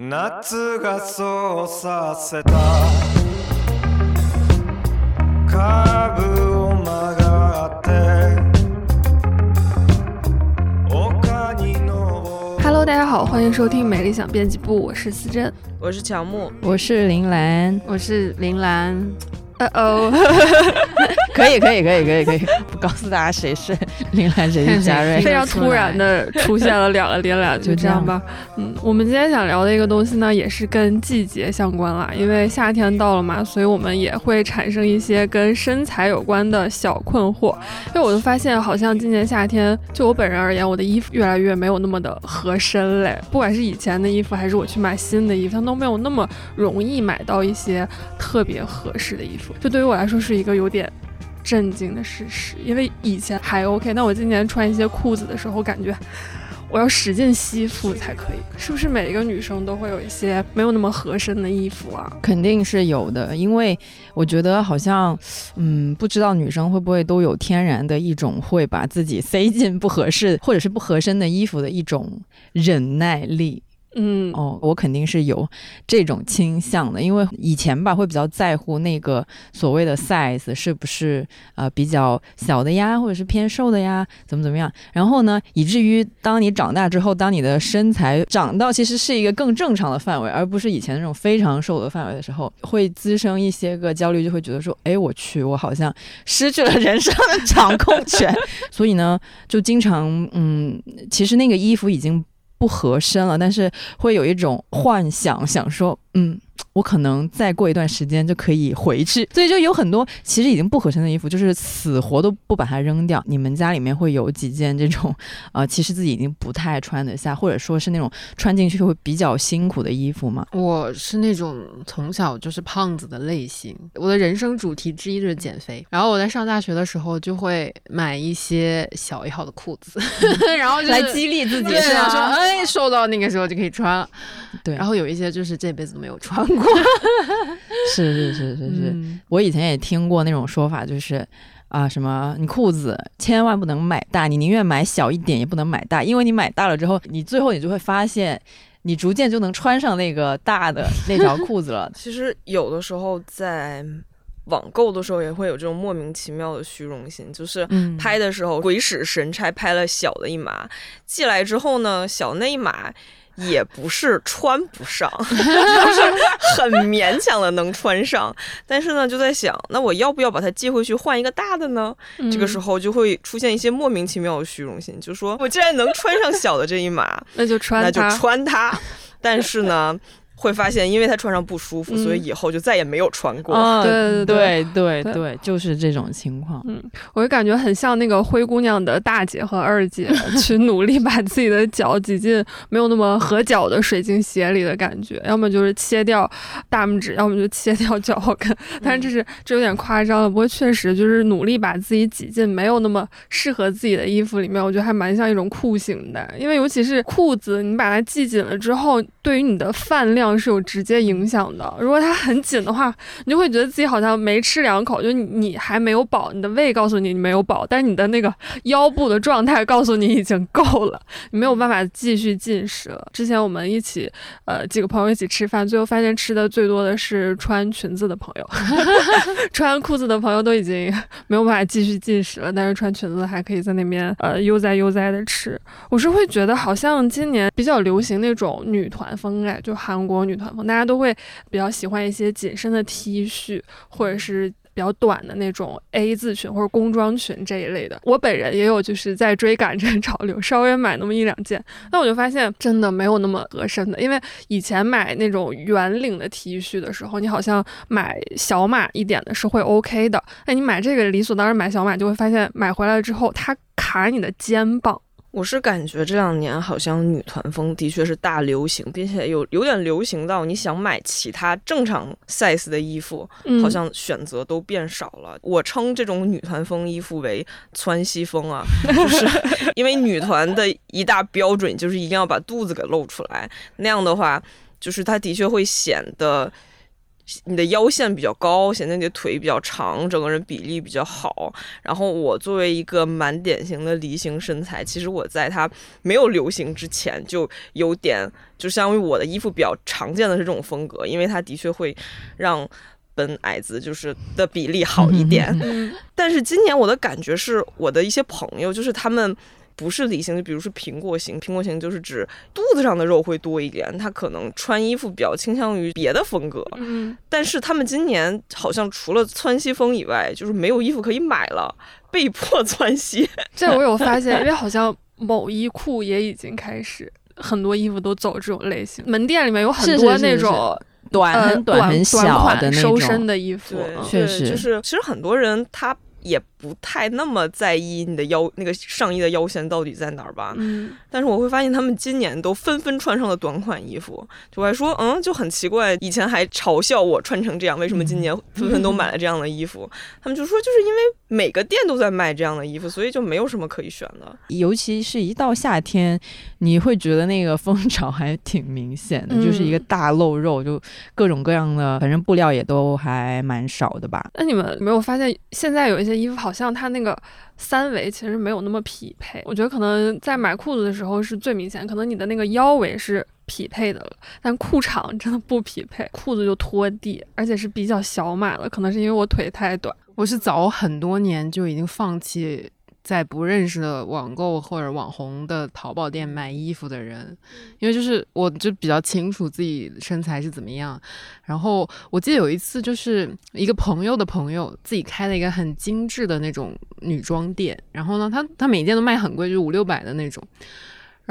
夏がそうさせたカーブを曲がって丘に登る Hello，大家好，欢迎收听《美丽想编辑部》，我是思珍。我是乔木，我是林兰，我是林兰， 呃哦，可以，可以，可以，可以，可以，不告诉大家谁是林兰，谁是嘉瑞 非。常突然的出现了两个林兰，就这样吧。嗯，我们今天想聊的一个东西呢，也是跟季节相关啦，因为夏天到了嘛，所以我们也会产生一些跟身材有关的小困惑。因为我就发现，好像今年夏天，就我本人而言，我的衣服越来越没有那么的合身嘞。不管是以前的衣服，还是我去买新的衣服，它都没有那么容易买到一些特别合适的衣服。这对于我来说是一个有点震惊的事实，因为以前还 OK，但我今年穿一些裤子的时候，感觉我要使劲吸附才可以。是不是每一个女生都会有一些没有那么合身的衣服啊？肯定是有的，因为我觉得好像，嗯，不知道女生会不会都有天然的一种会把自己塞进不合适或者是不合身的衣服的一种忍耐力。嗯，哦，我肯定是有这种倾向的，因为以前吧会比较在乎那个所谓的 size 是不是呃比较小的呀，或者是偏瘦的呀，怎么怎么样。然后呢，以至于当你长大之后，当你的身材长到其实是一个更正常的范围，而不是以前那种非常瘦的范围的时候，会滋生一些个焦虑，就会觉得说，哎，我去，我好像失去了人生的掌控权。所以呢，就经常嗯，其实那个衣服已经。不合身了，但是会有一种幻想，想说，嗯，我可能再过一段时间就可以回去，所以就有很多其实已经不合身的衣服，就是死活都不把它扔掉。你们家里面会有几件这种，呃，其实自己已经不太穿得下，或者说是那种穿进去会比较辛苦的衣服吗？我是那种从小就是胖子的类型，我的人生主题之一就是减肥。然后我在上大学的时候就会买一些小一号的裤子，然后就是来激励自己对是啊，说？哎，瘦到那个时候就可以穿了。对，然后有一些就是这辈子都没有穿过。是是是是是，嗯我以前也听过那种说法，就是啊，什么你裤子千万不能买大，你宁愿买小一点也不能买大，因为你买大了之后，你最后你就会发现，你逐渐就能穿上那个大的 那条裤子了。其实有的时候在网购的时候也会有这种莫名其妙的虚荣心，就是嗯拍的时候鬼使神差拍了小的一码，寄来之后呢，小那一码。也不是穿不上，就是很勉强的能穿上，但是呢，就在想，那我要不要把它寄回去换一个大的呢？这个时候候就会出现一些莫名其妙的虚荣心，就说我既然能穿上小的这一码，那就穿那就。穿它。但是呢，会发现因为它穿上不舒服，嗯所以以后就再也没有穿过。啊，对对对对对对，就是这种情况。嗯我就感觉很像那个灰姑娘的大姐和二姐 去努力把自己的脚挤进没有那么合脚的水晶鞋里的感觉，要么就是切掉大拇指，要么就切掉脚后跟。但是这是这有点夸张了，不过确实就是努力把自己挤进没有那么适合自己的衣服里面，我觉得还蛮像一种酷刑的。因为尤其是裤子，你把它系紧了之后，对于你的饭量是有直接影响的。如果它很紧的话，你就会觉得自己好像没吃两口，就你还没有饱，你的胃告诉你你没有饱，但是你的那个腰部的状态告诉你已经够了，你没有办法继续进食了。之前我们一起呃几个朋友一起吃饭，最后发现吃的最多的是穿裙子的朋友，穿裤子的朋友都已经没有办法继续进食了，但是穿裙子还可以在那边呃悠哉悠哉的吃。我是会觉得好像今年比较流行那种女团风哎，就韩国女团风，大家都会比较喜欢一些紧身的 T 恤，或者是。比较短的那种 A 字裙或者工装裙这一类的，我本人也有就是在追赶这个 潮流，稍微买那么一两件，那我就发现真的没有那么合身的，因为以前买那种圆领的 T 恤的时候，你好像买小码一点的是会 OK 的，那你买这个理所当然买小码，就会发现买回来之后它卡你的肩膀。我是感觉这两年好像女团风的确是大流行，并且有有点流行到你想买其他正常 size 的衣服，嗯好像选择都变少了。我称这种女团风衣服为窜西风啊，就是 因为女团的一大标准就是一定要把肚子给露出来，那样的话，就是它的确会显得。你的腰线比较高，显得你的腿比较长，整个人比例比较好。然后我作为一个蛮典型的梨形身材，其实我在它没有流行之前就有点，就相当于我的衣服比较常见的是这种风格，因为它的确会让本矮子就是的比例好一点。嗯但是今年我的感觉是，我的一些朋友就是他们。不是梨形，就比如说苹果型，苹果型就是指肚子上的肉会多一点，他可能穿衣服比较倾向于别的风格，嗯，但是他们今年好像除了窜西风以外，就是没有衣服可以买了，被迫窜西。这我有发现，因为好像某衣库也已经开始。很多衣服都走这种类型，门店里面有很多是是是是那种短呃很短很小款的那收身，的衣服，确实。就是其实很多人他也不太那么在意你的腰那个上衣的腰线到底在哪儿吧。嗯，但是我会发现他们今年都纷纷穿上了短款衣服，就还说嗯就很奇怪，以前还嘲笑我穿成这样，为什么今年纷纷都买了这样的衣服？他们就说就是因为每个店都在卖这样的衣服，所以就没有什么可以选的。尤其是一到夏天，你会觉得那个风潮还挺明显的，就是一个嗯大露肉，就各种各样的，反正布料也都还蛮少的吧。那你们没有发现，现在有一些衣服好像它那个三围其实没有那么匹配？我觉得可能在买裤子的时候是最明显，可能你的那个腰围是匹配的了，但裤长真的不匹配，裤子就拖地，而且是比较小码了，可能是因为我腿太短。我是早很多年就已经放弃在不认识的网购或者网红的淘宝店买衣服的人，因为就是我就比较清楚自己身材是怎么样。然后我记得有一次就是一个朋友的朋友自己开了一个很精致的那种女装店，然后呢，他他每件都卖很贵，就五六百的那种。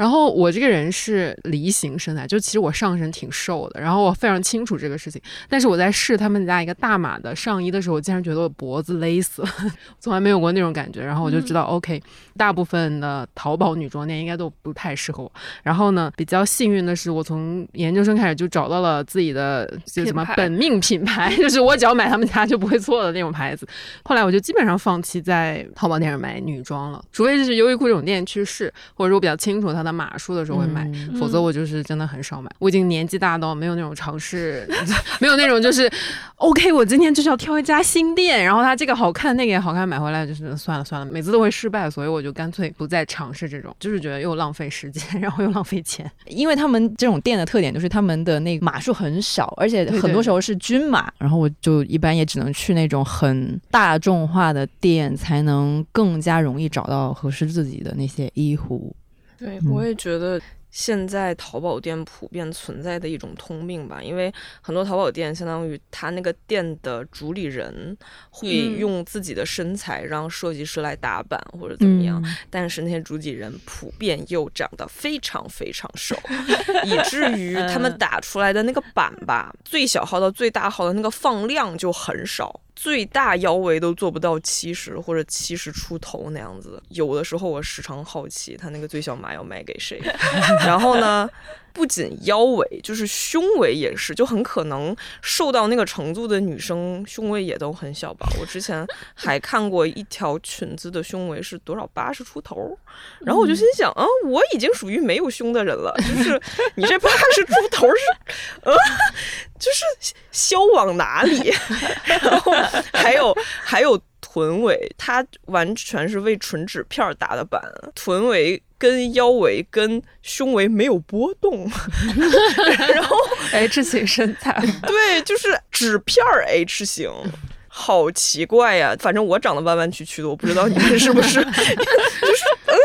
然后我这个人是梨形身材，就其实我上身挺瘦的，然后我非常清楚这个事情。但是我在试他们家一个大码的上衣的时候，我竟然觉得我脖子勒死了，从来没有过那种感觉。然后我就知道、o k 大部分的淘宝女装店应该都不太适合我。然后呢，比较幸运的是，我从研究生开始就找到了自己的就什么本命品牌，就是我只要买他们家就不会错的那种牌子。后来我就基本上放弃在淘宝店上买女装了，除非就是优衣库这种店去试，或者是我比较清楚它的码数的时候会买，嗯否则我就是真的很少买。我已经年纪大到没有那种尝试，没有那种就是 OK，我今天就是要挑一家新店，然后它这个好看，那个也好看，买回来就是算了算了，每次都会失败，所以我就干脆不再尝试这种，就是觉得又浪费时间，然后又浪费钱。因为他们这种店的特点就是他们的那个码数很少，而且很多时候是均码，然后我就一般也只能去那种很大众化的店，才能更加容易找到合适自己的那些衣服。对，嗯。我也觉得现在淘宝店普遍存在的一种通病吧，因为很多淘宝店相当于他那个店的主理人会嗯用自己的身材让设计师来打版或者怎么样，嗯但是那些主理人普遍又长得非常非常瘦，以至于他们嗯打出来的那个版吧，最小号到最大号的那个放量就很少。最大腰围都做不到七十或者七十出头那样子，有的时候我时常好奇他那个最小码要卖给谁。然后呢，不仅腰围，就是胸围也是，就很可能瘦到那个程度的女生胸围也都很小吧。我之前还看过一条裙子的胸围是多少，八十出头，然后我就心想，啊，我已经属于没有胸的人了，就是你这 八十出头是，呃，就是销往哪里？然后还有还有臀围，它完全是为纯纸片儿打的版，臀围。跟腰围跟胸围没有波动，然后 H 型身材，对，就是纸片儿 H 型，好奇怪呀！反正我长得弯弯曲曲的，我不知道你们是不是，就是，嗯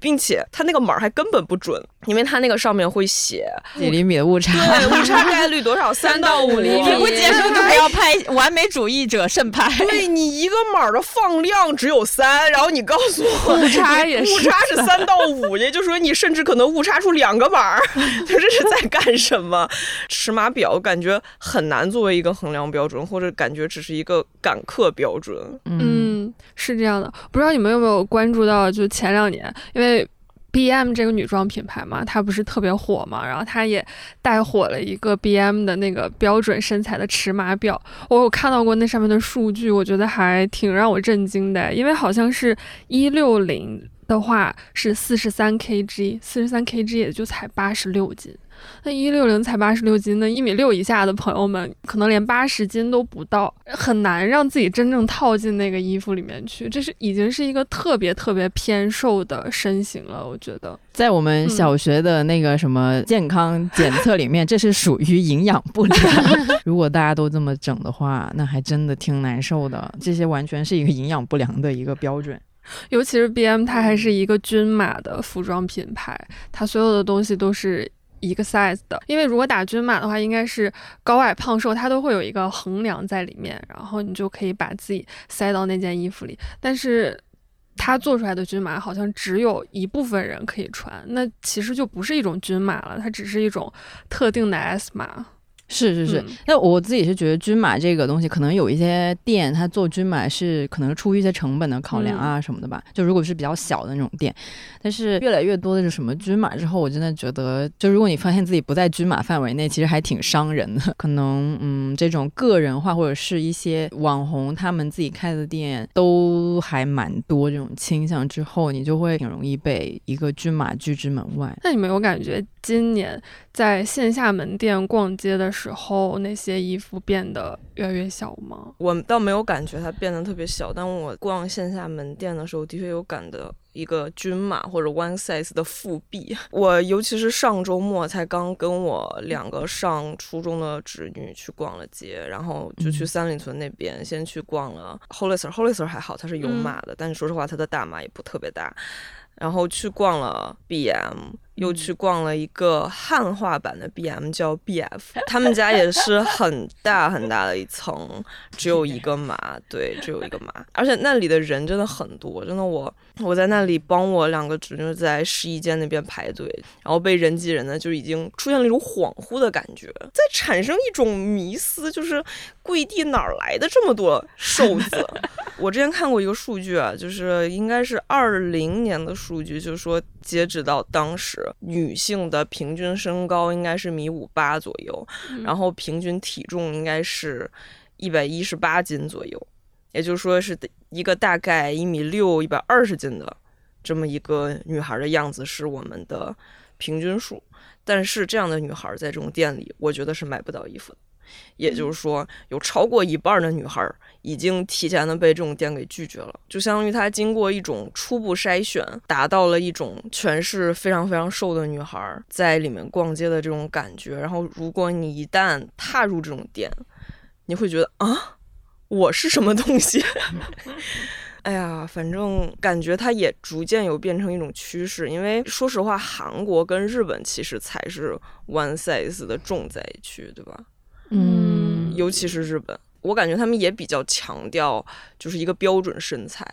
并且它那个码儿还根本不准，因为它那个上面会写几厘米的误差，对误差概率多少，三到五厘米，评估结束就不要拍完美主义者慎拍。对你一个码儿的放量只有三，然后你告诉我误差也是误差是三到五，也就是说你甚至可能误差出两个码儿，就这是在干什么？尺码表感觉很难作为一个衡量标准，或者感觉只是一个赶课标准。嗯，是这样的。不知道你们有没有关注到，就前两年，因为 B M 这个女装品牌嘛，它不是特别火嘛，然后它也带火了一个 B M 的那个标准身材的尺码表。我有看到过那上面的数据，我觉得还挺让我震惊的，因为好像是一六零的话是四十三 kg，四十三 kg 也就才八十六斤。那一六零才八十六斤，那一米六以下的朋友们可能连八十斤都不到，很难让自己真正套进那个衣服里面去。这是已经是一个特别特别偏瘦的身形了，我觉得。在我们小学的那个什么健康检测里面，这是属于营养不良。如果大家都这么整的话，那还真的挺难受的。这些完全是一个营养不良的一个标准。尤其是 B.M，它还是一个均码的服装品牌，它所有的东西都是一个 size 的。因为如果打均码的话，应该是高矮胖瘦它都会有一个衡量在里面，然后你就可以把自己塞到那件衣服里。但是它做出来的均码好像只有一部分人可以穿，那其实就不是一种均码了，它只是一种特定的 S 码。是是是，那我自己是觉得均码这个东西，可能有一些店它做均码是可能出于一些成本的考量啊什么的吧。就如果是比较小的那种店，但是越来越多的是什么均码之后，我真的觉得，就如果你发现自己不在均码范围内，其实还挺伤人的。可能嗯，这种个人化或者是一些网红他们自己开的店都还蛮多这种倾向，之后你就会挺容易被一个均码拒之门外。那你没有感觉今年在线下门店逛街的时候，那些衣服变得越来越小吗？我倒没有感觉它变得特别小，但我逛线下门店的时候，的确有感的一个均码或者 one size 的复辟。我尤其是上周末才刚跟我两个上初中的侄女去逛了街，然后就去三里屯那边先去逛了 Hollister，Hollister 还好，它是有码的，但是说实话，它的大码也不特别大。然后去逛了 BM，又去逛了一个汉化版的 BM，叫 BF。他们家也是很大很大的一层，只有一个码，对，只有一个码。而且那里的人真的很多，真的我我在那里帮我两个侄女在试衣间那边排队，然后被人挤人的就已经出现了一种恍惚的感觉，在产生一种迷思，就是跪地哪儿来的这么多瘦子？我之前看过一个数据啊，就是应该是二零年的数据，就是说截止到当时，女性的平均身高应该是米五八左右，然后平均体重应该是一百一十八斤左右，也就是说是一个大概一米六、一百二十斤的这么一个女孩的样子是我们的平均数。但是这样的女孩在这种店里，我觉得是买不到衣服的。也就是说，有超过一半的女孩已经提前的被这种店给拒绝了，就相当于她经过一种初步筛选，达到了一种全是非常非常瘦的女孩在里面逛街的这种感觉。然后，如果你一旦踏入这种店，你会觉得啊，我是什么东西？哎呀，反正感觉它也逐渐有变成一种趋势。因为说实话，韩国跟日本其实才是 one size 的重灾区，对吧？嗯，尤其是日本，我感觉他们也比较强调就是一个标准身材，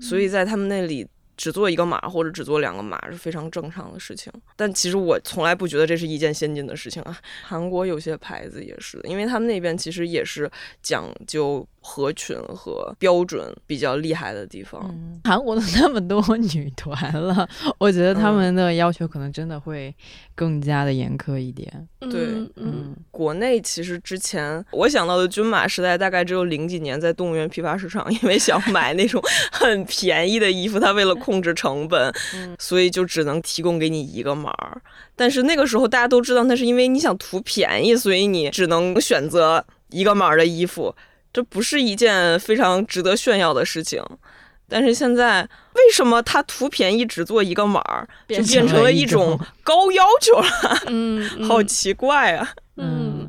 所以在他们那里只做一个码或者只做两个码是非常正常的事情。但其实我从来不觉得这是一件先进的事情啊。韩国有些牌子也是，因为他们那边其实也是讲究。合群和标准比较厉害的地方，韩国的那么多 女团了，我觉得他们的要求可能真的会更加的严苛一点。对，嗯，国内其实之前我想到的均码时代，大概只有零几年在动物园批发市场，因为想买那种 很便宜的衣服，他为了控制成本，所以就只能提供给你一个码。但是那个时候大家都知道，那是因为你想图便宜，所以你只能选择一个码的衣服。这不是一件非常值得炫耀的事情，但是现在为什么他图便宜只做一个码儿，就变成了一种高要求了？嗯，好奇怪啊！嗯，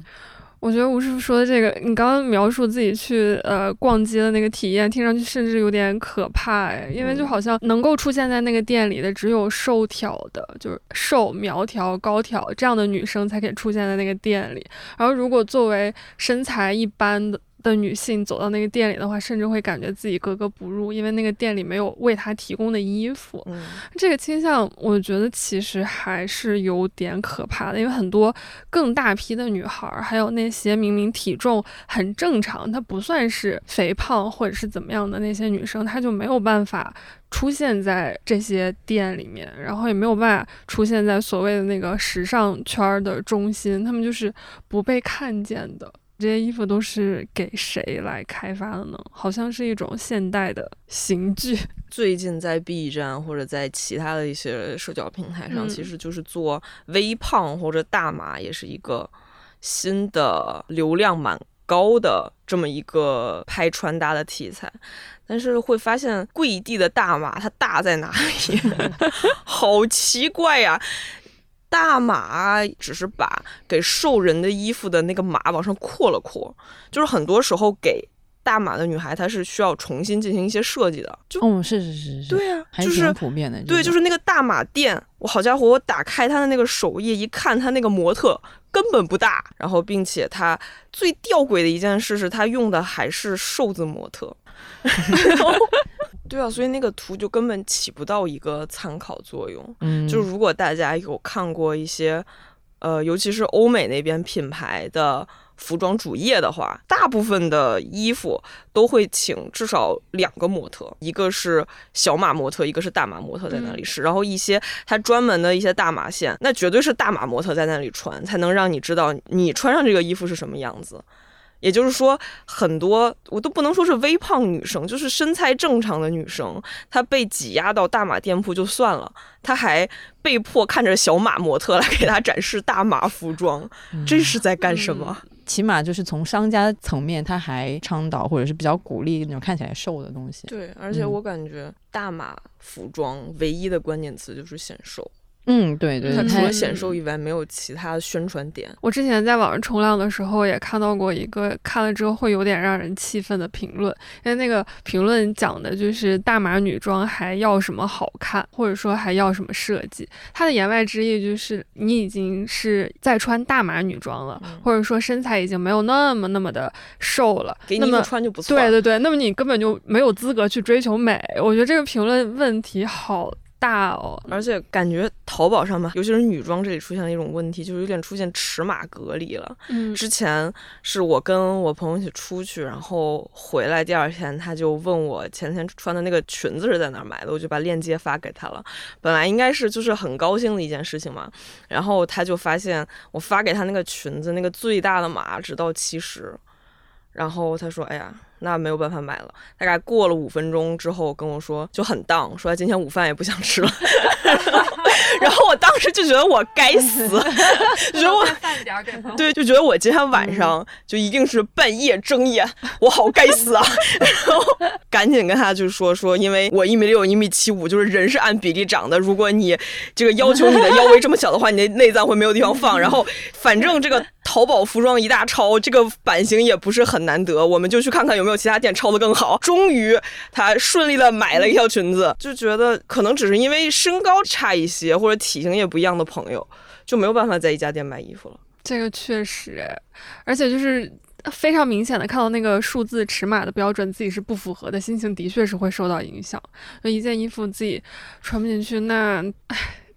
我觉得吴师傅说的这个，你刚刚描述自己去呃逛街的那个体验，听上去甚至有点可怕哎，因为就好像能够出现在那个店里的只有瘦挑的，就是瘦苗条高挑这样的女生才可以出现在那个店里，然后如果作为身材一般的。的女性走到那个店里的话，甚至会感觉自己格格不入，因为那个店里没有为她提供的衣服。嗯，这个倾向，我觉得其实还是有点可怕的，因为很多更大批的女孩，还有那些明明体重很正常，她不算是肥胖或者是怎么样的那些女生，她就没有办法出现在这些店里面，然后也没有办法出现在所谓的那个时尚圈的中心，她们就是不被看见的。这些衣服都是给谁来开发的呢？好像是一种现代的刑具。最近在 B 站或者在其他的一些社交平台上，嗯其实就是做微胖或者大码，也是一个新的流量蛮高的这么一个拍穿搭的题材。但是会发现跪地的大码它大在哪里？好奇怪呀、大码只是把给瘦人的衣服的那个码往上扩了扩，就是很多时候给大码的女孩，她是需要重新进行一些设计的。就嗯，是是是是，对啊，就是普遍的。对，就是是那个大码店，我好家伙，我打开他的那个首页一看，他那个模特根本不大，然后并且他最吊诡的一件事是，他用的还是瘦子模特。然 后对啊，所以那个图就根本起不到一个参考作用。嗯，就如果大家有看过一些，呃，尤其是欧美那边品牌的服装主页的话，大部分的衣服都会请至少两个模特，一个是小码模特，一个是大码模特在那里试。然后一些它专门的一些大码线，那绝对是大码模特在那里穿，才能让你知道你穿上这个衣服是什么样子。也就是说，很多我都不能说是微胖女生，就是身材正常的女生，她被挤压到大码店铺就算了，她还被迫看着小码模特来给她展示大码服装，这是在干什么？起码就是从商家层面，他还倡导或者是比较鼓励那种看起来瘦的东西。对，而且嗯我感觉大码服装唯一的关键词就是显瘦，嗯，对对，对它除了嗯显瘦以外没有其他的宣传点。我之前在网上冲浪的时候也看到过一个看了之后会有点让人气愤的评论，因为那个评论讲的就是大码女装还要什么好看，或者说还要什么设计。它的言外之意就是你已经是在穿大码女装了，嗯或者说身材已经没有那么那么的瘦了，那么给你穿就不错。对对对，那么你根本就没有资格去追求美。我觉得这个评论问题好大哦。而且感觉淘宝上吧，尤其是女装这里出现了一种问题，就是有点出现尺码隔离了。嗯之前是我跟我朋友一起出去，然后回来第二天他就问我前天穿的那个裙子是在哪儿买的，我就把链接发给他了。本来应该是就是很高兴的一件事情嘛，然后他就发现我发给他那个裙子那个最大的码只到七十，然后他说：“哎呀。”那没有办法买了。大概过了五分钟之后跟我说，就很荡，说他今天午饭也不想吃了。然后我当时就觉得我该死，就觉得我对，就觉得我今天晚上就一定是半夜睁眼，我好该死啊！然后赶紧跟他就说说，因为我一米六，一米七五，就是人是按比例长的。如果你这个要求你的腰围这么小的话，你的内脏会没有地方放。然后反正这个淘宝服装一大抄，这个版型也不是很难得，我们就去看看有没有其他店抄的更好。终于他顺利的买了一条裙子，就觉得可能只是因为身高差一些或者体型也不一样的朋友，就没有办法在一家店买衣服了。这个确实，而且就是非常明显的看到那个数字尺码的标准自己是不符合的，心情的确是会受到影响。就一件衣服自己穿不进去，那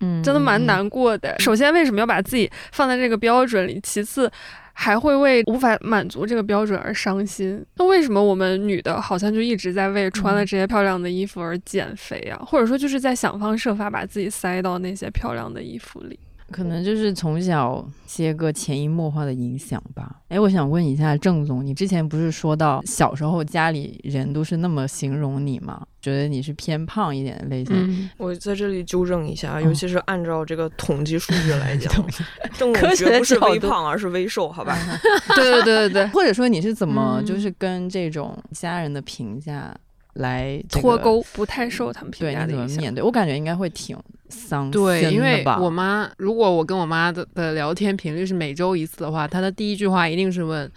嗯，真的蛮嗯。难过的。首先，为什么要把自己放在这个标准里？其次，还会为无法满足这个标准而伤心。那为什么我们女的好像就一直在为穿了这些漂亮的衣服而减肥啊？或者说就是在想方设法把自己塞到那些漂亮的衣服里？可能就是从小些个潜移默化的影响吧。哎，我想问一下郑总，你之前不是说到小时候家里人都是那么形容你吗？觉得你是偏胖一点的类型。嗯，我在这里纠正一下，哦尤其是按照这个统计数据来讲，郑科学的总绝不是微胖，而是微瘦，好吧？对对对对对，或者说你是怎么嗯就是跟这种家人的评价来、这个脱？钩不太受他们评价的影响。怎么面对？我感觉应该会挺伤对，心的因为吧我妈，如果我跟我妈的的聊天频率是每周一次的话，她的第一句话一定是问。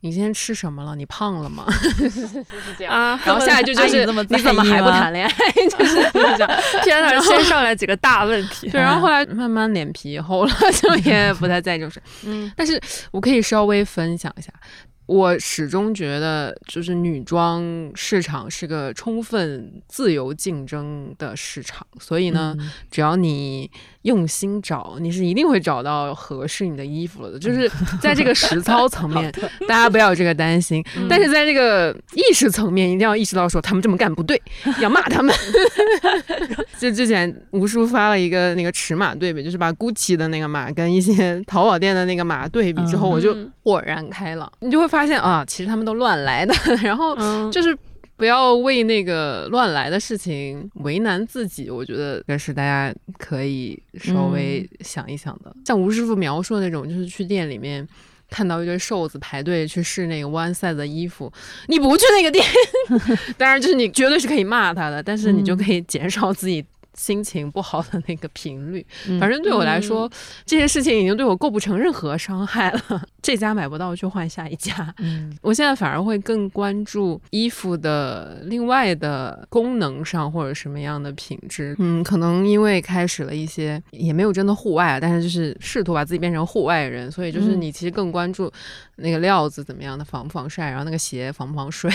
你今天吃什么了？你胖了吗？就是这样。啊，然后下一句就是你怎么还不谈恋爱？就 是就是这样。天哪，先上来几个大问题。对，然后后来慢慢脸皮厚了，就也不太在意这种事。嗯但是我可以稍微分享一下，我始终觉得，就是女装市场是个充分自由竞争的市场，所以呢，嗯。只要你用心找，你是一定会找到合适你的衣服了的。就是在这个实操层面，大家不要有这个担心。嗯但是在这个意识层面，一定要意识到说他们这么干不对，要骂他们。就之前吴叔发了一个那个尺码对比，就是把 GUCCI 的那个码跟一些淘宝店的那个码对比之后，嗯我就嗯豁然开朗。你就会发现啊，其实他们都乱来的，然后嗯，就是不要为那个乱来的事情为难自己。我觉得这是大家可以稍微想一想的。像吴师傅描述的那种，就是去店里面。看到一堆瘦子排队去试那个 one size 的衣服，你不去那个店，当然就是你绝对是可以骂他的，但是你就可以减少自己心情不好的那个频率。嗯反正对我来说，这些事情已经对我构不成任何伤害了。这家买不到就换下一家。嗯我现在反而会更关注衣服的另外的功能上或者什么样的品质。嗯，可能因为开始了一些，也没有真的户外啊，但是就是试图把自己变成户外人，所以就是嗯你其实更关注那个料子怎么样的防不防晒，然后那个鞋防不防水，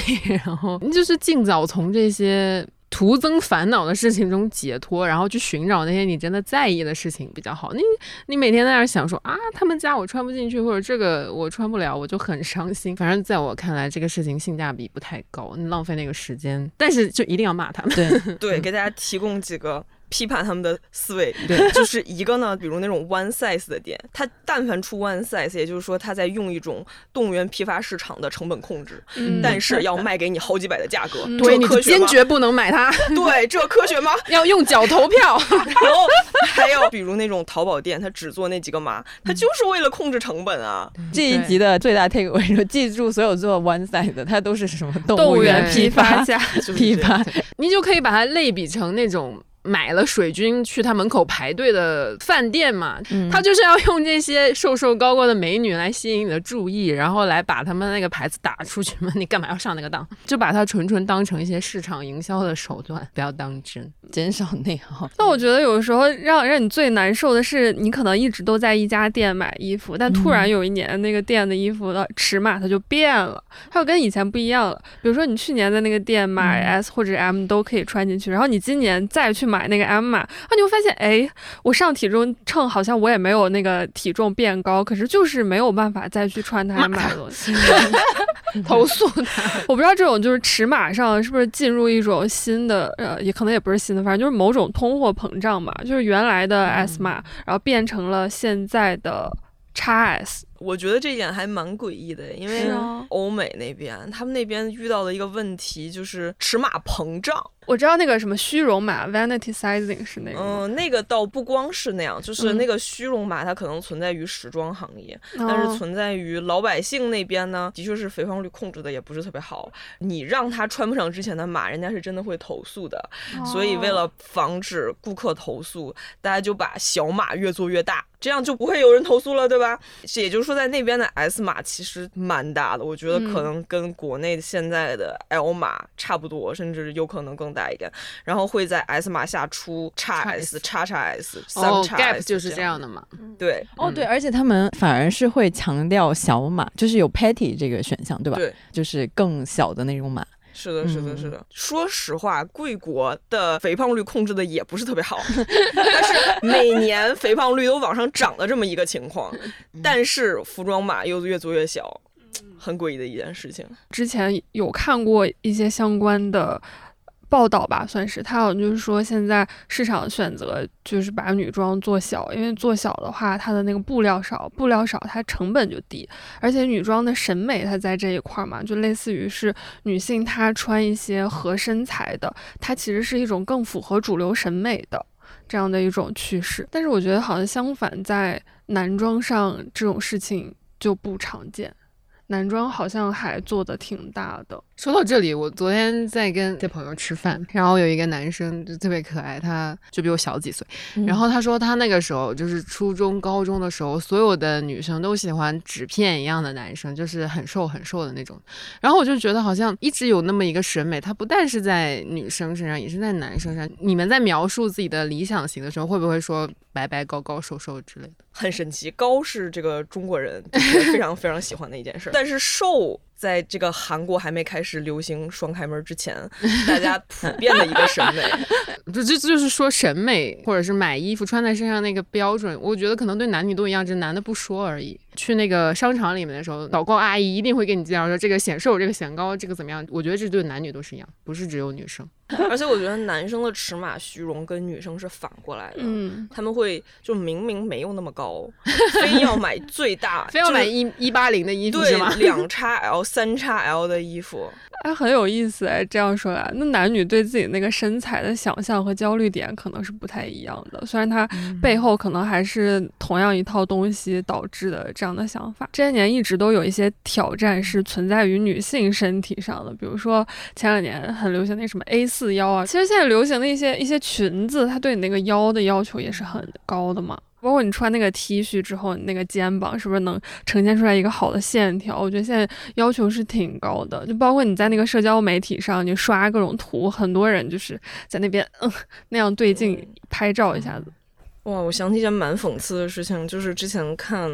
然后你就是尽早从这些。徒增烦恼的事情中解脱，然后去寻找那些你真的在意的事情比较好。你你每天在那儿想说啊，他们家我穿不进去，或者这个我穿不了，我就很伤心。反正在我看来，这个事情性价比不太高，你浪费那个时间，但是就一定要骂他们。对，对，给大家提供几个批判他们的思维。对，就是一个呢，比如那种 one size 的店，它但凡出 one size，也就是说它在用一种动物园批发市场的成本控制，嗯但是要卖给你好几百的价格，对，你？坚决不能买它，对，这科学吗？要用脚投票。然后还有比如那种淘宝店，它只做那几个码，它就是为了控制成本啊。这一集的最大 take away 记住，所有做 one size 的，它都是什么动动物园园批发发价，批发，你就可以把它类比成那种买了水军去他门口排队的饭店嘛，嗯他就是要用这些瘦瘦高高的美女来吸引你的注意，然后来把他们那个牌子打出去嘛。你干嘛要上那个当？就把它纯纯当成一些市场营销的手段，不要当真。减少内耗。那我觉得有时候让让你最难受的是，你可能一直都在一家店买衣服，但突然嗯有一年那个店的衣服的尺码它就变了，它就跟以前不一样了。比如说你去年在那个店买嗯 S 或者 M 都可以穿进去，然后你今年再去买那个 M 码，啊，你会发现，哎，我上体重秤好像我也没有那个体重变高，可是就是没有办法再去穿它买的东西。投诉他，我不知道这种就是尺码上是不是进入一种新的，呃，也可能也不是新的，反正就是某种通货膨胀嘛，就是原来的 S 码，然后变成了现在的 x S。我觉得这一点还蛮诡异的，因为欧美那边他们那边遇到的一个问题就是尺码膨胀。我知道那个什么虚荣码 （vanity sizing） 是那个，嗯，那个倒不光是那样，就是嗯。那个虚荣码，它可能存在于时装行业，但哦是存在于老百姓那边呢，的确是肥胖率控制的也不是特别好。你让他穿不上之前的码，人家是真的会投诉的。所以为哦了防止顾客投诉，大家就把小码越做越大，这样就不会有人投诉了，对吧？也就是说，在那边的 S 码其实蛮大的，我觉得嗯可能跟国内现在的 L 码差不多，甚至有可能更大一点。然后会在 S 码下出 x S、x x S、三哦 x，Gap S 就是这这样的嘛。对哦，对，而且他们反而是会强调小码，就是有 petty 这个选项，对吧？对，就是更小的那种码。是的，是的，嗯是的。说实话，贵国的肥胖率控制的也不是特别好，但是每年肥胖率都往上涨的这么一个情况，但是服装码又越做越小，很诡异的一件事情。之前有看过一些相关的报道吧，算是他好像就是说，现在市场选择就是把女装做小，因为做小的话，它的那个布料少，布料少它成本就低，而且女装的审美它在这一块儿嘛，就类似于是女性她穿一些合身材的，它其实是一种更符合主流审美的。这样的一种趋势，但是我觉得好像相反，在男装上这种事情就不常见。男装好像还做的挺大的，说到这里，我昨天在跟这朋友吃饭，然后有一个男生就特别可爱，他就比我小几岁，然后他说他那个时候就是初中、高中的时候，所有的女生都喜欢纸片一样的男生，就是很瘦很瘦的那种。然后我就觉得好像一直有那么一个审美，它不但是在女生身上，也是在男生身上。你们在描述自己的理想型的时候，会不会说白白高高瘦瘦之类的？很神奇，高是这个中国人就是非常 非常喜欢的一件事，但是瘦在这个韩国还没开始流行双开门之前，大家普遍的一个审美。这这就是说审美，或者是买衣服穿在身上那个标准，我觉得可能对男女都一样，只是男的不说而已。去那个商场里面的时候，导购阿姨一定会给你介绍说这个显瘦，这个显高，这个怎么样？我觉得这对男女都是一样，不是只有女生。而且我觉得男生的尺码虚荣跟女生是反过来的。嗯，他们会就明明没有那么高，非要买最大，非要买一一八零的衣服对是吗？两叉 L、三叉 L 的衣服，哎，很有意思哎。这样说来，那男女对自己那个身材的想象和焦虑点可能是不太一样的。虽然它背后可能还是同样一套东西导致的这样的想法。这些年一直都有一些挑战是存在于女性身体上的，比如说前两年很流行那什么 A 四腰啊，其实现在流行的一些一些裙子，它对你那个腰的要求也是很高的嘛。包括你穿那个 T 恤之后，你那个肩膀是不是能呈现出来一个好的线条？我觉得现在要求是挺高的。就包括你在那个社交媒体上，你刷各种图，很多人就是在那边嗯那样对镜拍照一下子。哇，我想起一件蛮讽刺的事情，就是之前看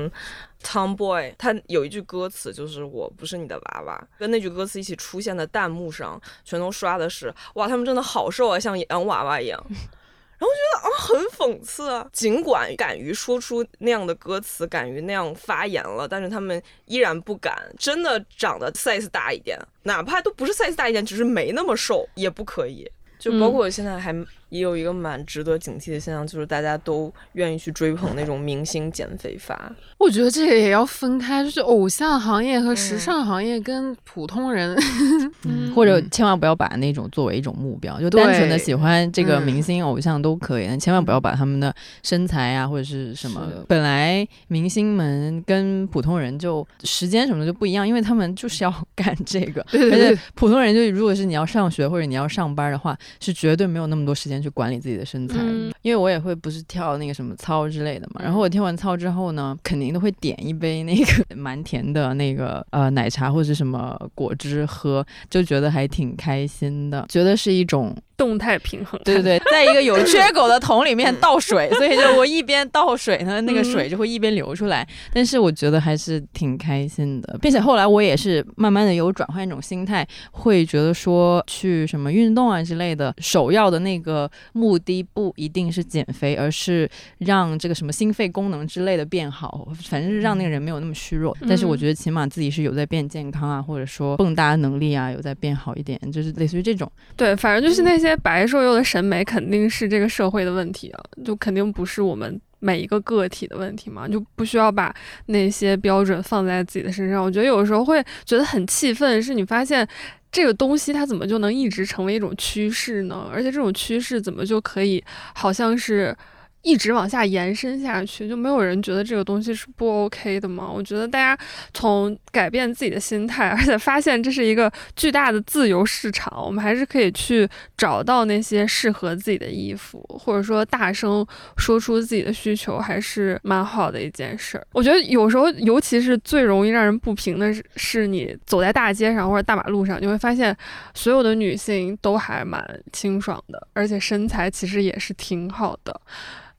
Tomboy，他有一句歌词就是“我不是你的娃娃”，跟那句歌词一起出现的弹幕上，全都刷的是“哇，他们真的好瘦啊，像洋娃娃一样”。然后觉得啊，很讽刺啊！尽管敢于说出那样的歌词，敢于那样发言了，但是他们依然不敢真的长得 size 大一点，哪怕都不是 size 大一点，只是没那么瘦也不可以。就包括现在还也有一个蛮值得警惕的现象，就是大家都愿意去追捧那种明星减肥法。我觉得这个也要分开，就是偶像行业和时嗯。尚行业跟普通人，嗯。或者千万不要把那种作为一种目标，就单纯的喜欢这个嗯明星偶像都可以，但千万不要把他们的身材啊或者是什么，本来明星们跟普通人就时间什么的就不一样，因为他们就是要干这个，而对对。对且普通人就如果是你要上学或者你要上班的话，是绝对没有那么多时间去管理自己的身材。嗯因为我也会不是跳那个什么操之类的嘛，然后我跳完操之后呢，肯定都会点一杯那个 蛮甜的那个呃奶茶或者是什么果汁喝，就觉得还挺开心的，觉得是一种动态平衡。对对对，在一个有缺口的桶里面 倒水，所以就我一边倒水呢，那个嗯水就会一边流出来。但是我觉得还是挺开心的，并且后来我也是慢慢的有转换一种心态，会觉得说去什么运动啊之类的，首要的那个目的不一定是减肥，而是让这个什么心肺功能之类的变好，反正是让那个人没有那么虚弱。但是我嗯觉得起码自己是有在变健康啊，或者说蹦跶能力啊有在变好一点，就是类似于这种。对，反正就是那些白瘦幼的审美，肯定是这个社会的问题啊，就肯定不是我们每一个个体的问题嘛，就不需要把那些标准放在自己的身上。我觉得有时候会觉得很气愤，是你发现这个东西它怎么就能一直成为一种趋势呢？而且这种趋势怎么就可以好像是。一直往下延伸下去，就没有人觉得这个东西是不 OK 的吗？我觉得大家从改变自己的心态，而且发现这是一个巨大的自由市场，我们还是可以去找到那些适合自己的衣服，或者说大声说出自己的需求，还是蛮好的一件事儿。我觉得有时候，尤其是最容易让人不平的是，是你走在大街上或者大马路上，你会发现所有的女性都还蛮清爽的，而且身材其实也是挺好的。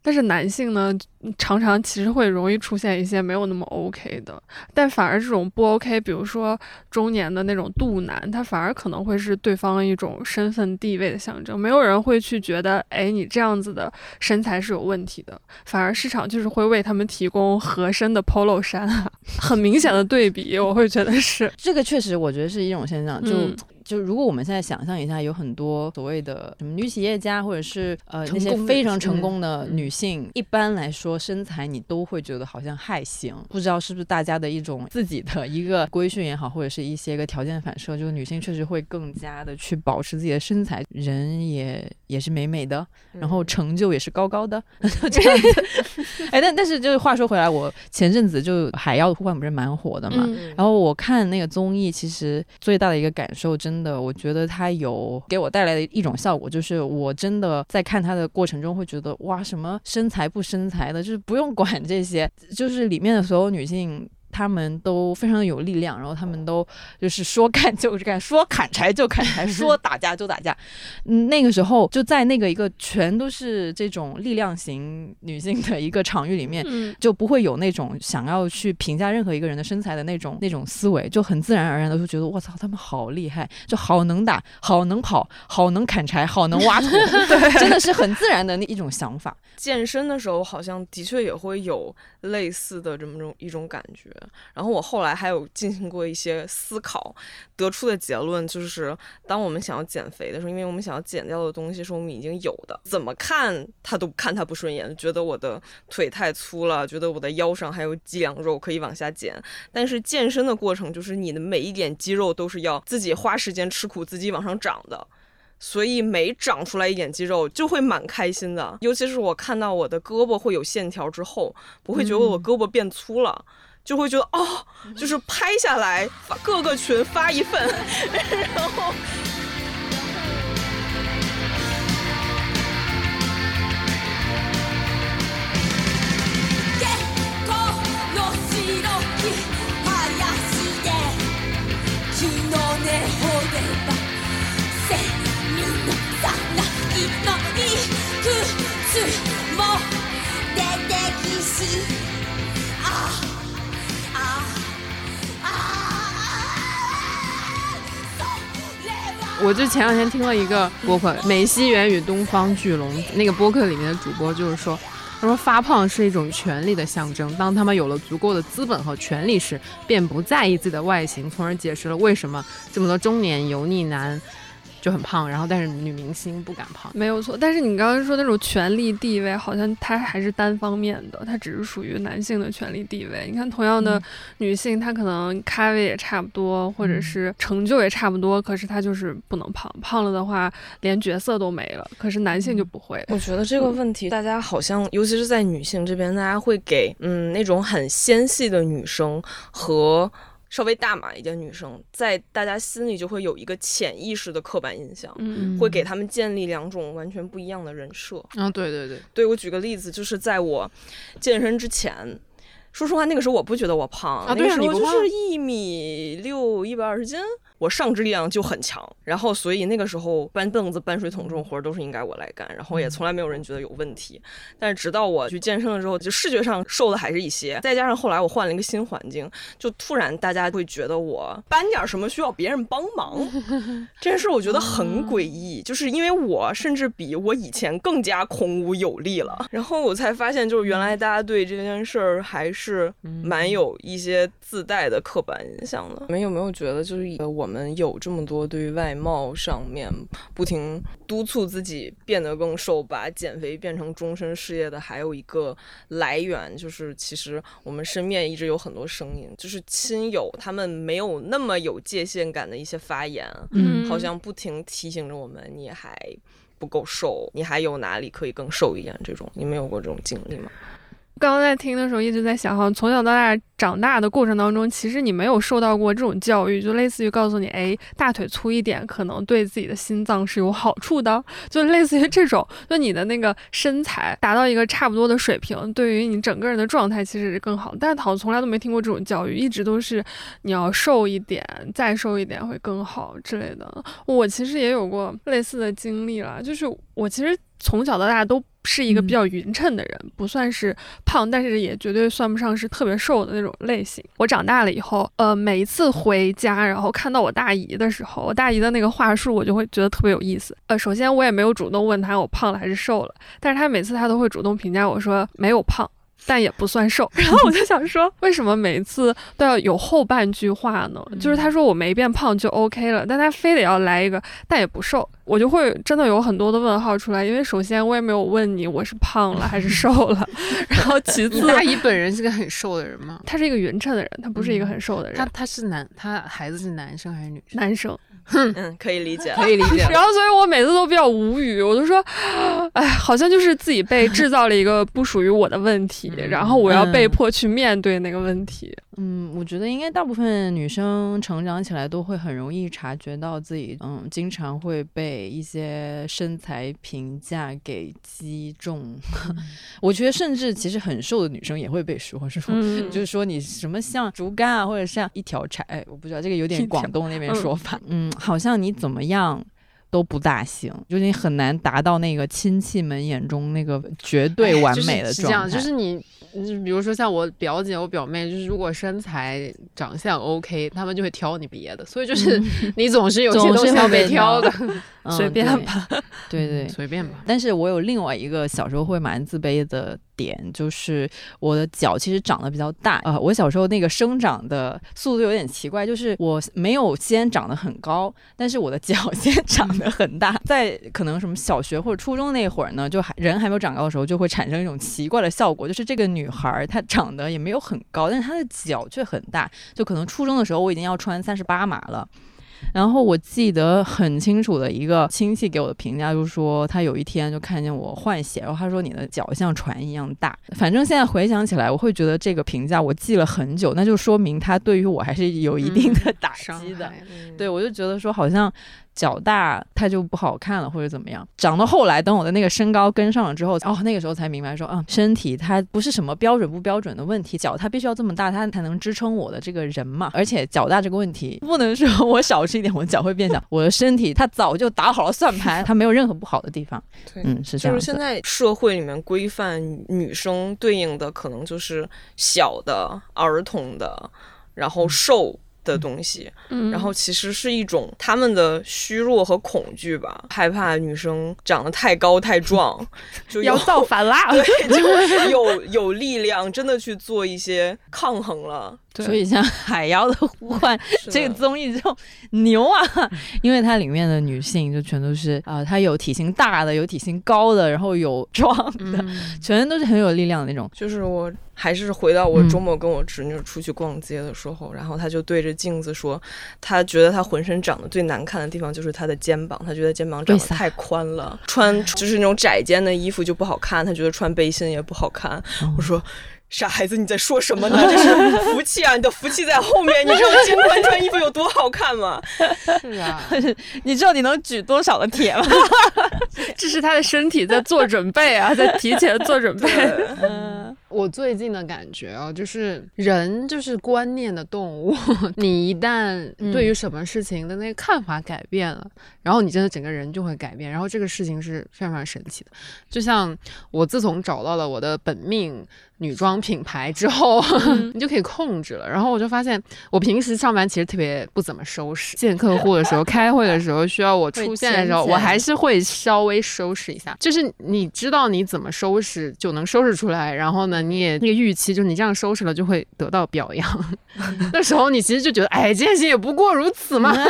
但是男性呢，常常其实会容易出现一些没有那么 OK 的，但反而这种不 OK，比如说中年的那种肚腩，它反而可能会是对方一种身份地位的象征。没有人会去觉得，哎，你这样子的身材是有问题的，反而市场就是会为他们提供合身的 polo 衫啊，很明显的对比，我会觉得是，这个确实，我觉得是一种现象。就、嗯就如果我们现在想象一下，有很多所谓的什么女企业家，或者是呃那些非常嗯成功的嗯女性，一般来说身材你都会觉得好像还行。不知道是不是大家的一种自己的一个规训也好，或者是一些个条件反射，就是女性确实会更加的去保持自己的身材，人也也是美美的，然后成就也是高高的，这样子。哎，但但是就是话说回来，我前阵子就海妖的呼唤不是蛮火的嘛，然后我看那个综艺，其实最大的一个感受，真的，我觉得它有给我带来的一种效果，就是我真的在看它的过程中会觉得，哇，什么身材不身材的，就是不用管这些，就是里面的所有女性。他们都非常的有力量，然后他们都就是说干就干，说砍柴就砍柴，说打架就打架。嗯，那个时候就在那个一个全都是这种力量型女性的一个场域里面，嗯，就不会有那种想要去评价任何一个人的身材的那种那种思维，就很自然而然的就觉得我操，他们好厉害，就好能打，好能跑，好能砍柴，好能挖土，对，真的是很自然的那一种想法。健身的时候好像的确也会有类似的这么种一种感觉。然后我后来还有进行过一些思考，得出的结论就是，当我们想要减肥的时候，因为我们想要减掉的东西是我们已经有的，怎么看他都看他不顺眼，觉得我的腿太粗了，觉得我的腰上还有肌梁肉可以往下减。但是健身的过程就是你的每一点肌肉都是要自己花时间吃苦，自己往上长的。所以每长出来一点肌肉就会蛮开心的，尤其是我看到我的胳膊会有线条之后，不会觉得我胳膊变粗了，就会觉得哦，就是拍下来发各个群发一份，然后。我就前两天听了一个播客《美西源与东方巨龙》，那个播客里面的主播就是说，他说发胖是一种权力的象征，当他们有了足够的资本和权力时，便不在意自己的外形，从而解释了为什么这么多中年油腻男就很胖，然后但是女明星不敢胖。没有错。但是你刚刚说那种权力地位，好像它还是单方面的，它只是属于男性的权力地位。你看，同样的女性，她可能咖位也差不多，或者是成就也差不多，可是她就是不能胖，胖了的话连角色都没了。可是男性就不会。我觉得这个问题，大家好像，尤其是在女性这边，大家会给嗯那种很纤细的女生和稍微大码一点女生，在大家心里就会有一个潜意识的刻板印象，嗯会给他们建立两种完全不一样的人设。啊，对对对，对我举个例子，就是在我健身之前。说实话，那个时候我不觉得我胖啊那个时候就是一米六，一百二十斤，我上肢力量就很强，然后所以那个时候搬凳子、搬水桶这种活儿都是应该我来干，然后也从来没有人觉得有问题。但是直到我去健身了之后，就视觉上瘦的还是一些，再加上后来我换了一个新环境，就突然大家会觉得我搬点儿什么需要别人帮忙，这件事我觉得很诡异，就是因为我甚至比我以前更加孔武有力了，然后我才发现，就是原来大家对这件事儿还是蛮有一些自带的刻板印象的。你们有没有觉得，就是呃我们有这么多对于外貌上面不停督促自己变得更瘦，把减肥变成终身事业的，还有一个来源，就是其实我们身边一直有很多声音，就是亲友他们没有那么有界限感的一些发言，嗯好像不停提醒着我们，你还不够瘦，你还有哪里可以更瘦一点？这种你们有过这种经历吗？刚刚在听的时候一直在想，哈，从小到大长大的过程当中，其实你没有受到过这种教育，就类似于告诉你，哎，大腿粗一点可能对自己的心脏是有好处的，就类似于这种，就你的那个身材达到一个差不多的水平，对于你整个人的状态其实是更好。但是好像从来都没听过这种教育，一直都是你要瘦一点，再瘦一点会更好之类的。我其实也有过类似的经历啦，就是我其实从小到大都是一个比较匀称的人，不算是胖，但是也绝对算不上是特别瘦的那种类型。我长大了以后，呃，每一次回家，然后看到我大姨的时候，我大姨的那个话术，我就会觉得特别有意思。呃，首先我也没有主动问她我胖了还是瘦了，但是她每次她都会主动评价我说没有胖。但也不算瘦，然后我就想说，为什么每一次都要有后半句话呢？就是他说我没变胖就 OK 了，但他非得要来一个，但也不瘦，我就会真的有很多的问号出来。因为首先我也没有问你我是胖了还是瘦了，然后其你次大姨本人是个很瘦的人吗？他是一个匀称的人，他不是一个很瘦的人，他他是男，他孩子是男生还是女生？男生。嗯，可以理解。可以理解。然后，所以我每次都比较无语，我就说，哎，好像就是自己被制造了一个不属于我的问题，然后我要被迫去面对那个问题。嗯，我觉得应该大部分女生成长起来都会很容易察觉到自己，嗯，经常会被一些身材评价给击中。我觉得甚至其实很瘦的女生也会被说，是说、嗯就是说你什么像竹竿啊，或者像一条柴，哎，我不知道这个有点广东那边说法，嗯，好像你怎么样。都不大行，就是你很难达到那个亲戚们眼中那个绝对完美的就是是这样，状态。就是你，你比如说像我表姐、我表妹，就是如果身材、长相 OK，他们就会挑你别的，所以就是 你总是有些东西要被被挑的，嗯随便对吧。对对，随便吧。但是我有另外一个小时候会蛮自卑的点，就是我的脚其实长得比较大啊、呃我小时候那个生长的速度有点奇怪，就是我没有先长得很高，但是我的脚 先长得很大。在可能什么小学或者初中那会儿呢，就还人还没有长高的时候，就会产生一种奇怪的效果，就是这个女孩儿她长得也没有很高，但是她的脚却很大。就可能初中的时候我已经要穿三十八码了。然后我记得很清楚的一个亲戚给我的评价，就是说他有一天就看见我换鞋，然后他说你的脚像船一样大。反正现在回想起来，我会觉得这个评价我记了很久，那就说明他对于我还是有一定的打伤击的。对，我就觉得说好像脚大它就不好看了，或者怎么样。长到后来，等我的那个身高跟上了之后，哦，那个时候才明白说，嗯，身体它不是什么标准不标准的问题，脚它必须要这么大，它才能支撑我的这个人嘛。而且脚大这个问题，不能说我少吃一点，我脚会变小。我的身体它早就打好了算盘，它没有任何不好的地方。对嗯，是这样。就是现在社会里面规范女生对应的可能就是小的、儿童的，然后瘦的东西，嗯然后其实是一种他们的虚弱和恐惧吧，害怕女生长得太高太壮，就要造反啦！对，就有有力量，真的去做一些抗衡了。对所以像海妖的呼唤 这个综艺就牛啊，因为它里面的女性就全都是啊、她有体型大的，有体型高的，然后有壮的，嗯全都是很有力量的那种。就是我还是回到我嗯周末跟我侄女出去逛街的时候，然后她就对着镜子说，她觉得她浑身长得最难看的地方就是她的肩膀，她觉得肩膀长得太宽了，穿就是那种窄肩的衣服就不好看，她觉得穿背心也不好看。哦我说。傻孩子，你在说什么呢？这是福气啊！你的福气在后面。你知道肩宽穿衣服有多好看吗？是啊，你知道你能举多少的铁吗？这是他的身体在做准备啊，在提前做准备。嗯，我最近的感觉啊，就是人就是观念的动物，你一旦对于什么事情的那个看法改变了，然后你真的整个人就会改变，然后这个事情是非常非常神奇的。就像我自从找到了我的本命女装品牌之后，你就可以控制了。然后我就发现，我平时上班其实特别不怎么收拾，见客户的时候、开会的时候需要我出现的时候，我还是会稍微收拾一下。就是你知道你怎么收拾就能收拾出来，然后呢，你也那个预期就是你这样收拾了就会得到表扬。那时候你其实就觉得，哎，这件事情也不过如此嘛。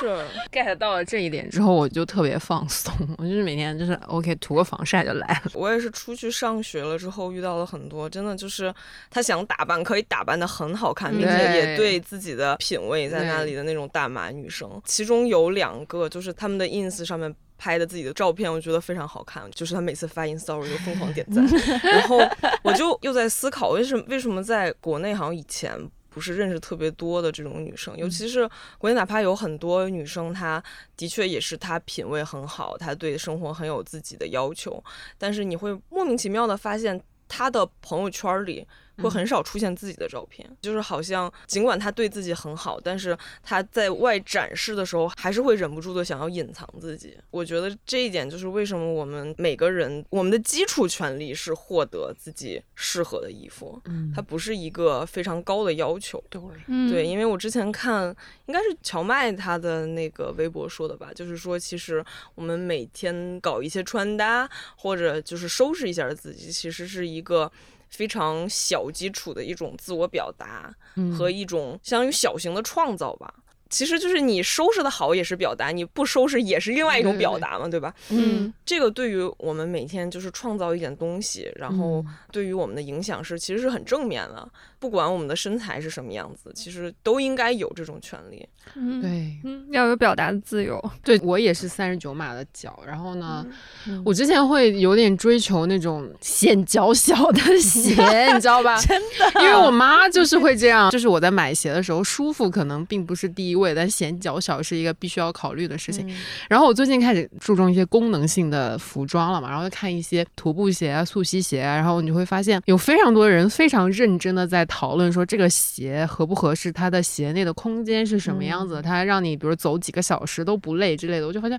是 get 到了这一点之后，我就特别放松，我就是每天就是 OK 涂个防晒就来了。我也是出去上学了之后遇到了很多，真的就是他想打扮可以打扮的很好看，并且也对对自己的品味在那里的那种大码女生。其中有两个就是他们的 ins 上面。拍的自己的照片，我觉得非常好看。就是他每次发 ins story 就疯狂点赞，然后我就又在思考，为什么为什么在国内好像以前不是认识特别多的这种女生，尤其是国内哪怕有很多女生，她的确也是她品味很好，她对生活很有自己的要求，但是你会莫名其妙的发现她的朋友圈里。会很少出现自己的照片，就是好像尽管他对自己很好，但是他在外展示的时候，还是会忍不住的想要隐藏自己。我觉得这一点就是为什么我们每个人我们的基础权利是获得自己适合的衣服，它不是一个非常高的要求。对，嗯对，因为我之前看应该是乔麦他的那个微博说的吧，就是说其实我们每天搞一些穿搭或者就是收拾一下自己，其实是一个。非常小基础的一种自我表达和一种相当于小型的创造吧。其实就是你收拾的好也是表达，你不收拾也是另外一种表达嘛，对吧？嗯这个对于我们每天就是创造一点东西，然后对于我们的影响是其实是很正面的。不管我们的身材是什么样子，其实都应该有这种权利。嗯，对嗯，要有表达的自由。对，我也是三十九码的脚，然后呢，嗯我之前会有点追求那种显脚小的 鞋，你知道吧？真的，因为我妈就是会这样，就是我在买鞋的时候，舒服可能并不是第一位，但显脚小是一个必须要考虑的事情。然后我最近开始注重一些功能性的服装了嘛，然后就看一些徒步鞋啊、溯溪鞋啊，然后你会发现有非常多人非常认真的在讨论说这个鞋合不合适，它的鞋内的空间是什么样子的，它让你比如走几个小时都不累之类的。我就发现，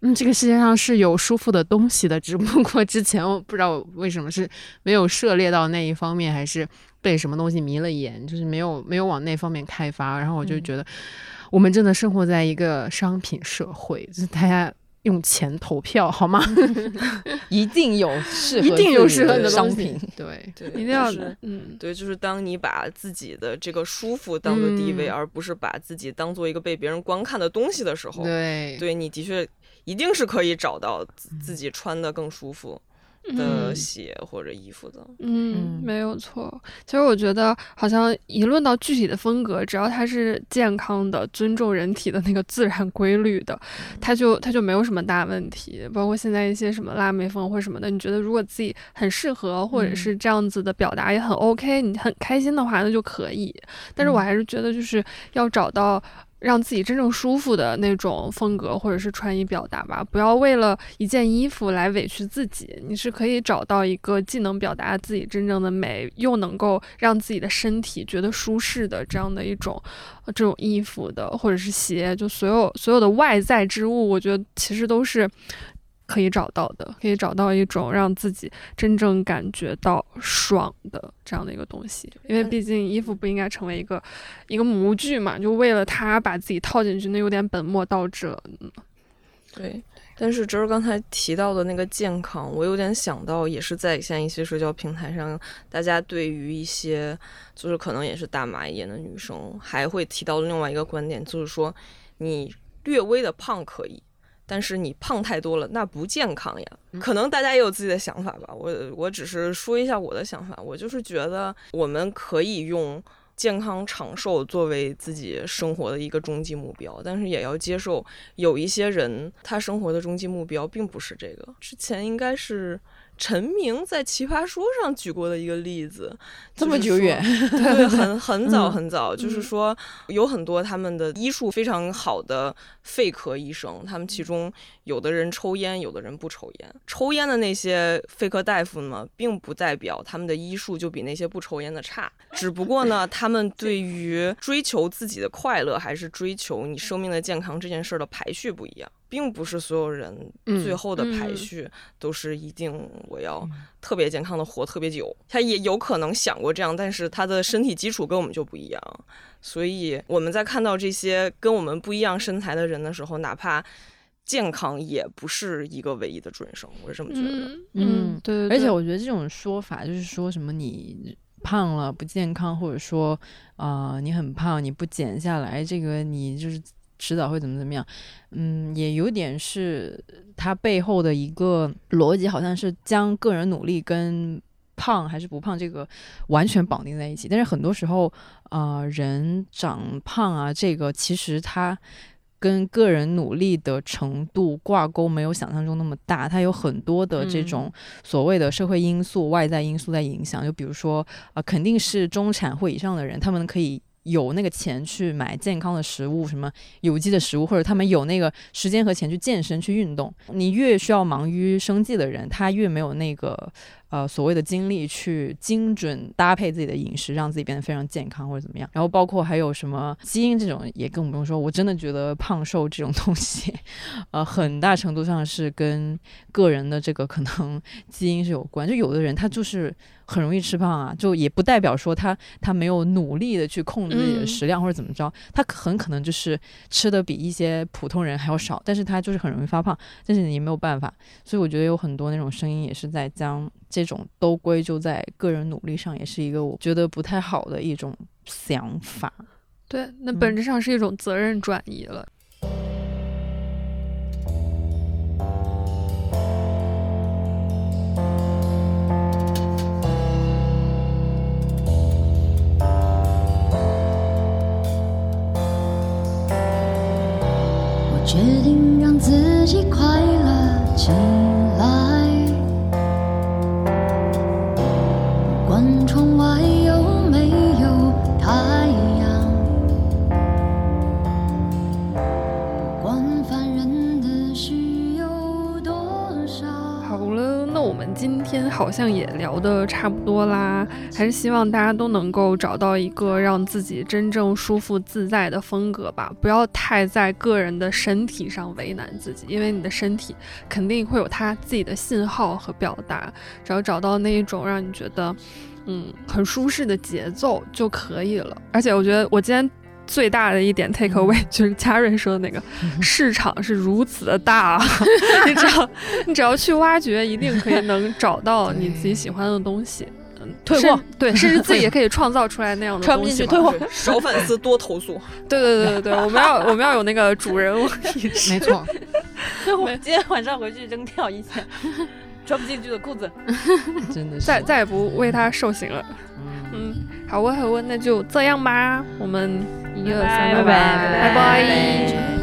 嗯，这个世界上是有舒服的东西的，只不过之前我不知道为什么是没有涉猎到那一方面，还是被什么东西迷了眼，就是没有没有往那方面开发。然后我就觉得，我们真的生活在一个商品社会，就是大家用钱投票好吗？一定有适合一定有适合你的商品。对，对，一定要是的，嗯，对，就是当你把自己的这个舒服当做第一位，嗯。而不是把自己当做一个被别人观看的东西的时候，对，对你的确一定是可以找到自自己穿的更舒服的嗯鞋或者衣服的。嗯嗯，没有错。其实我觉得，好像一论到具体的风格，只要它是健康的、尊重人体的那个自然规律的，它就它就没有什么大问题。包括现在一些什么辣妹风或什么的，你觉得如果自己很适合，或者是这样子的表达也很 OK，你很开心的话，那就可以。但是我还是觉得，就是要找到。让自己真正舒服的那种风格或者是穿衣表达吧，不要为了一件衣服来委屈自己。你是可以找到一个既能表达自己真正的美，又能够让自己的身体觉得舒适的这样的一种这种衣服的，或者是鞋，就所有所有的外在之物，我觉得其实都是。可以找到的，可以找到一种让自己真正感觉到爽的这样的一个东西，因为毕竟衣服不应该成为一个一个模具嘛，就为了它把自己套进去，那有点本末倒置了。嗯对，但是就是刚才提到的那个健康，我有点想到，也是在像一些社交平台上，大家对于一些就是可能也是大码一点的女生，还会提到另外一个观点，就是说你略微的胖可以。但是你胖太多了，那不健康呀。可能大家也有自己的想法吧，我我只是说一下我的想法。我就是觉得我们可以用健康长寿作为自己生活的一个终极目标，但是也要接受有一些人他生活的终极目标并不是这个。之前应该是陈明在《奇葩说》上举过的一个例子，这么久远，对，很很早嗯很早，就是嗯说有很多他们的医术非常好的肺科医生，他们其中有的人抽烟，有的人不抽烟。抽烟的那些肺科大夫呢，并不代表他们的医术就比那些不抽烟的差，只不过呢，他们对于追求自己的快乐，还是追求你生命的健康这件事儿的排序不一样。并不是所有人嗯最后的排嗯序都是一定我要特别健康的活特别久，他也有可能想过这样，但是他的身体基础跟我们就不一样，所以我们在看到这些跟我们不一样身材的人的时候，哪怕健康也不是一个唯一的准绳，我是这么觉得。嗯。嗯对对对，而且我觉得这种说法就是说什么你胖了不健康，或者说呃你很胖你不减下来，这个你就是迟早会怎么怎么样。嗯，也有点是它背后的一个逻辑，好像是将个人努力跟胖还是不胖这个完全绑定在一起。但是很多时候，呃，人长胖啊，这个其实它。跟个人努力的程度挂钩没有想象中那么大，它有很多的这种所谓的社会因素、外在因素在影响。就比如说，呃，肯定是中产或以上的人，他们可以有那个钱去买健康的食物，什么有机的食物，或者他们有那个时间和钱去健身、去运动。你越需要忙于生计的人，他越没有那个呃所谓的精力去精准搭配自己的饮食，让自己变得非常健康或者怎么样。然后包括还有什么基因这种，也更不用说。我真的觉得胖瘦这种东西，呃，很大程度上是跟个人的这个可能 基因是有关。就有的人他就是很容易吃胖啊，就也不代表说他他没有努力的去控制自己的嗯食量或者怎么着，他很可能就是吃的比一些普通人还要少，但是他就是很容易发胖，但是你也没有办法。所以我觉得有很多那种声音也是在将这种都归咎在个人努力上，也是一个我觉得不太好的一种想法。对，那本质上是一种责任转移了。我决定让自己快乐起来，窗外有没有太阳，管烦人的事有多少。好了，那我们今天好像也聊得差不多啦，还是希望大家都能够找到一个让自己真正舒服自在的风格吧，不要太在个人的身体上为难自己，因为你的身体肯定会有它自己的信号和表达，只要找到那一种让你觉得嗯很舒适的节奏就可以了。而且我觉得我今天。最大的一点 take away 就是嘉瑞说的那个市场是如此的大，你只要你只要去挖掘，一定可以能找到你自己喜欢的东西。嗯，退货对，甚至自己也可以创造出来那样的 穿不东西嘛。进去退货。少粉丝多投诉。对对对对对，我们要我们要有那个主人翁意识。没错，退货，今天晚上回去扔掉一件穿不进去的裤子，真的是。再再也不为他受刑了。嗯，好啊好啊，那就这样吧，我们一二三，拜拜拜拜。这